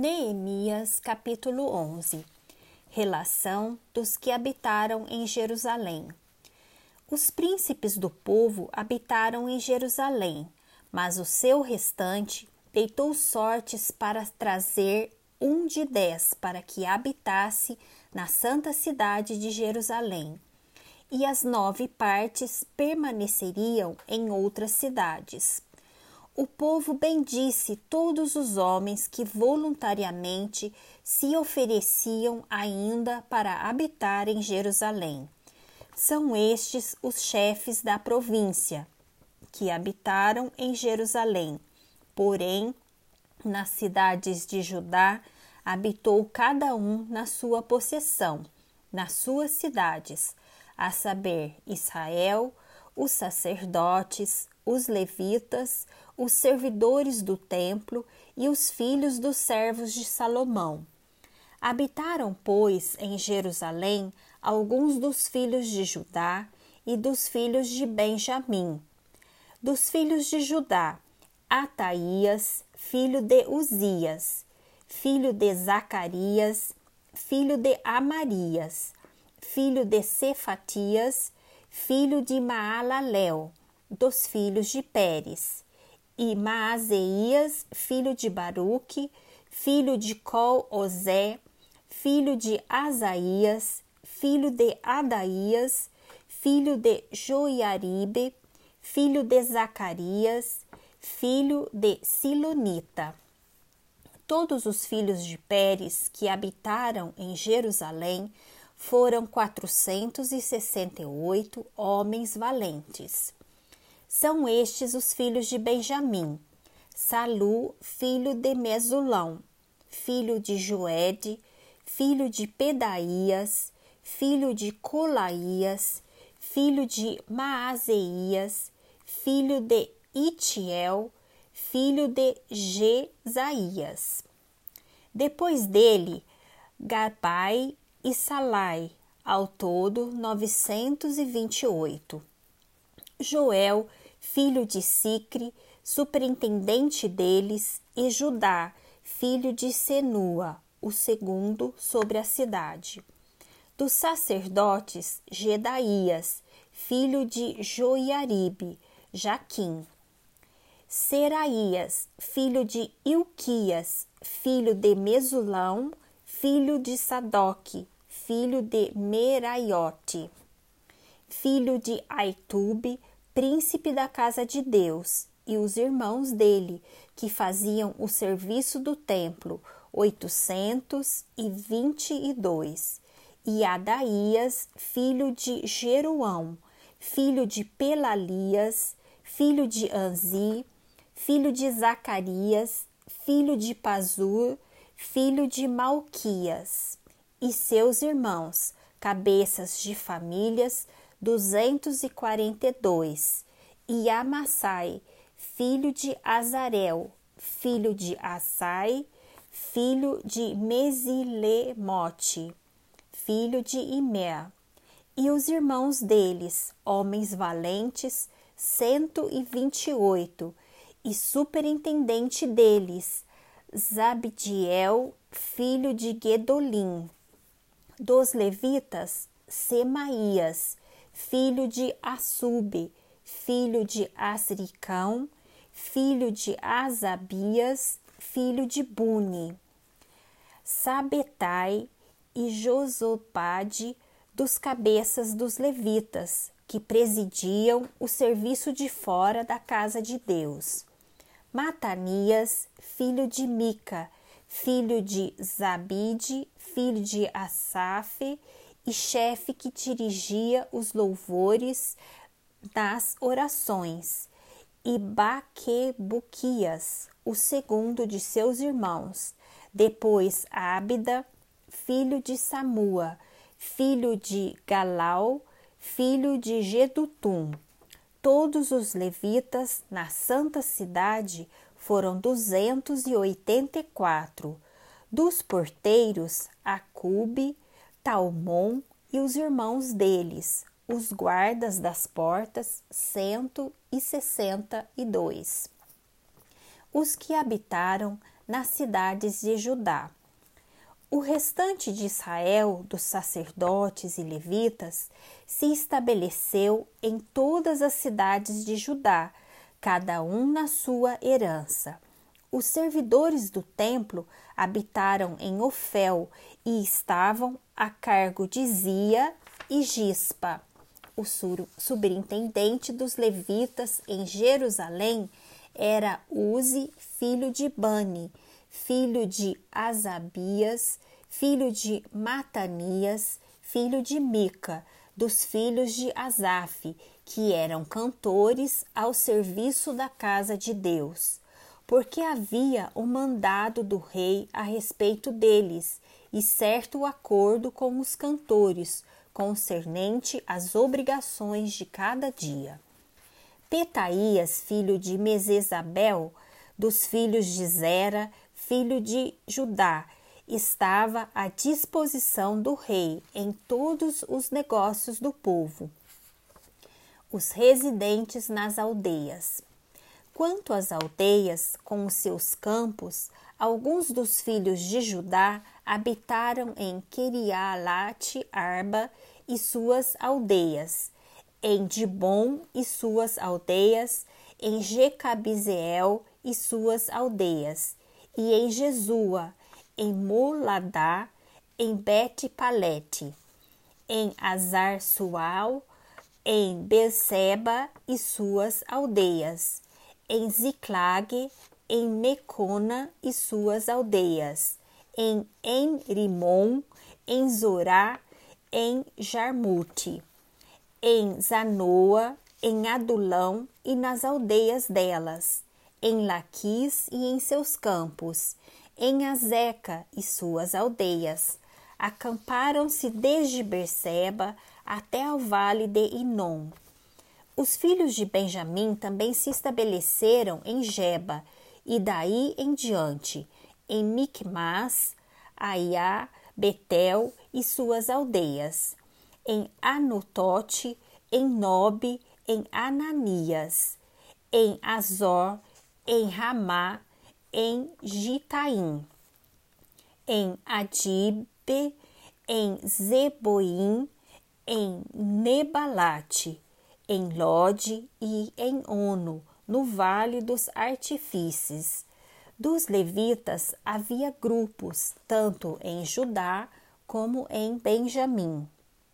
Neemias capítulo 11 Relação dos que habitaram em Jerusalém. Os príncipes do povo habitaram em Jerusalém, mas o seu restante deitou sortes para trazer um de dez para que habitasse na santa cidade de Jerusalém, e as nove partes permaneceriam em outras cidades. O povo bendisse todos os homens que voluntariamente se ofereciam ainda para habitar em Jerusalém. São estes os chefes da província, que habitaram em Jerusalém. Porém, nas cidades de Judá, habitou cada um na sua possessão, nas suas cidades, a saber, Israel, os sacerdotes, os levitas, os servidores do templo e os filhos dos servos de Salomão. Habitaram, pois, em Jerusalém alguns dos filhos de Judá e dos filhos de Benjamim. Dos filhos de Judá, Ataías, filho de Uzias, filho de Zacarias, filho de Amarias, filho de Cefatias, filho de Maalalel, dos filhos de Pérez, e Maazeias, filho de Baruque, filho de Col-Ozé, filho de Asaías, filho de Adaías, filho de Joiaribe, filho de Zacarias, filho de Silonita. Todos os filhos de Pérez que habitaram em Jerusalém foram quatrocentos e sessenta e oito homens valentes. São estes os filhos de Benjamim: Salu, filho de Mesulão, filho de Joede, filho de Pedaías, filho de Colaías, filho de Maazeias, filho de Itiel, filho de Jesaías. Depois dele, Gabai e Salai, ao todo novecentos e vinte e oito. Joel, filho de Sicre, superintendente deles, e Judá, filho de Senua, o segundo sobre a cidade. Dos sacerdotes, Gedaías, filho de Joiaribe, Jaquim. Seraías, filho de Ilquias, filho de Mesulão, filho de Sadoc, filho de Meraiote, filho de Aitube, príncipe da casa de Deus, e os irmãos dele, que faziam o serviço do templo, oitocentos e vinte e dois, e Adaías, filho de Jeruão, filho de Pelalias, filho de Anzi, filho de Zacarias, filho de Pazur, filho de Malquias, e seus irmãos, cabeças de famílias, duzentos e quarenta dois, Amassai, filho de Azarel, filho de Assai, filho de Mesilemote, filho de Imé, e os irmãos deles, homens valentes, cento e vinte e oito, e superintendente deles, Zabdiel, filho de Gedolim. Dos levitas, Semaías, filho de Assube, filho de Asricão, filho de Asabias, filho de Buni. Sabetai e Josopade, dos cabeças dos levitas, que presidiam o serviço de fora da casa de Deus. Matanias, filho de Mica, filho de Zabide, filho de Asaf, e chefe que dirigia os louvores das orações, e Baquebuquias, o segundo de seus irmãos, depois Ábida, filho de Samua, filho de Galau, filho de Gedutum. Todos os levitas na santa cidade foram duzentos e oitenta e quatro. Dos porteiros, Acube, Talmon e os irmãos deles, os guardas das portas, cento e sessenta e dois. Os que habitaram nas cidades de Judá. O restante de Israel, dos sacerdotes e levitas, se estabeleceu em todas as cidades de Judá, cada um na sua herança. Os servidores do templo habitaram em Ofel e estavam a cargo de Zia e Gispa. O superintendente dos levitas em Jerusalém era Uzi, filho de Bani, filho de Asabias, filho de Matanias, filho de Mica, dos filhos de Asaf, que eram cantores ao serviço da casa de Deus, porque havia o mandado do rei a respeito deles e certo acordo com os cantores concernente às obrigações de cada dia. Petaías, filho de Mesesabel, dos filhos de Zera, filho de Judá, estava à disposição do rei em todos os negócios do povo. Os residentes nas aldeias. Quanto às aldeias, com os seus campos, alguns dos filhos de Judá habitaram em Kirialat Arba e suas aldeias, em Dibon e suas aldeias, em Jecabizeel e suas aldeias, e em Jesua, em Moladá, em Bet-Palete, em Azar-Sual, em Beceba e suas aldeias, em Ziclag, em Mecona e suas aldeias, em Enrimon, em Zorá, em Jarmute, em Zanoa, em Adulão e nas aldeias delas, em Laquis e em seus campos, em Azeca e suas aldeias. Acamparam-se desde Berseba até ao vale de Inom. Os filhos de Benjamim também se estabeleceram em Geba e daí em diante, em Micmas, Aiá, Betel e suas aldeias, em Anutote, em Nobe, em Ananias, em Azor, em Ramá, em Gitaim, em Adibe, em Zeboim, em Nebalate, em Lode e em Ono, no Vale dos Artifícios. Dos levitas havia grupos, tanto em Judá como em Benjamim.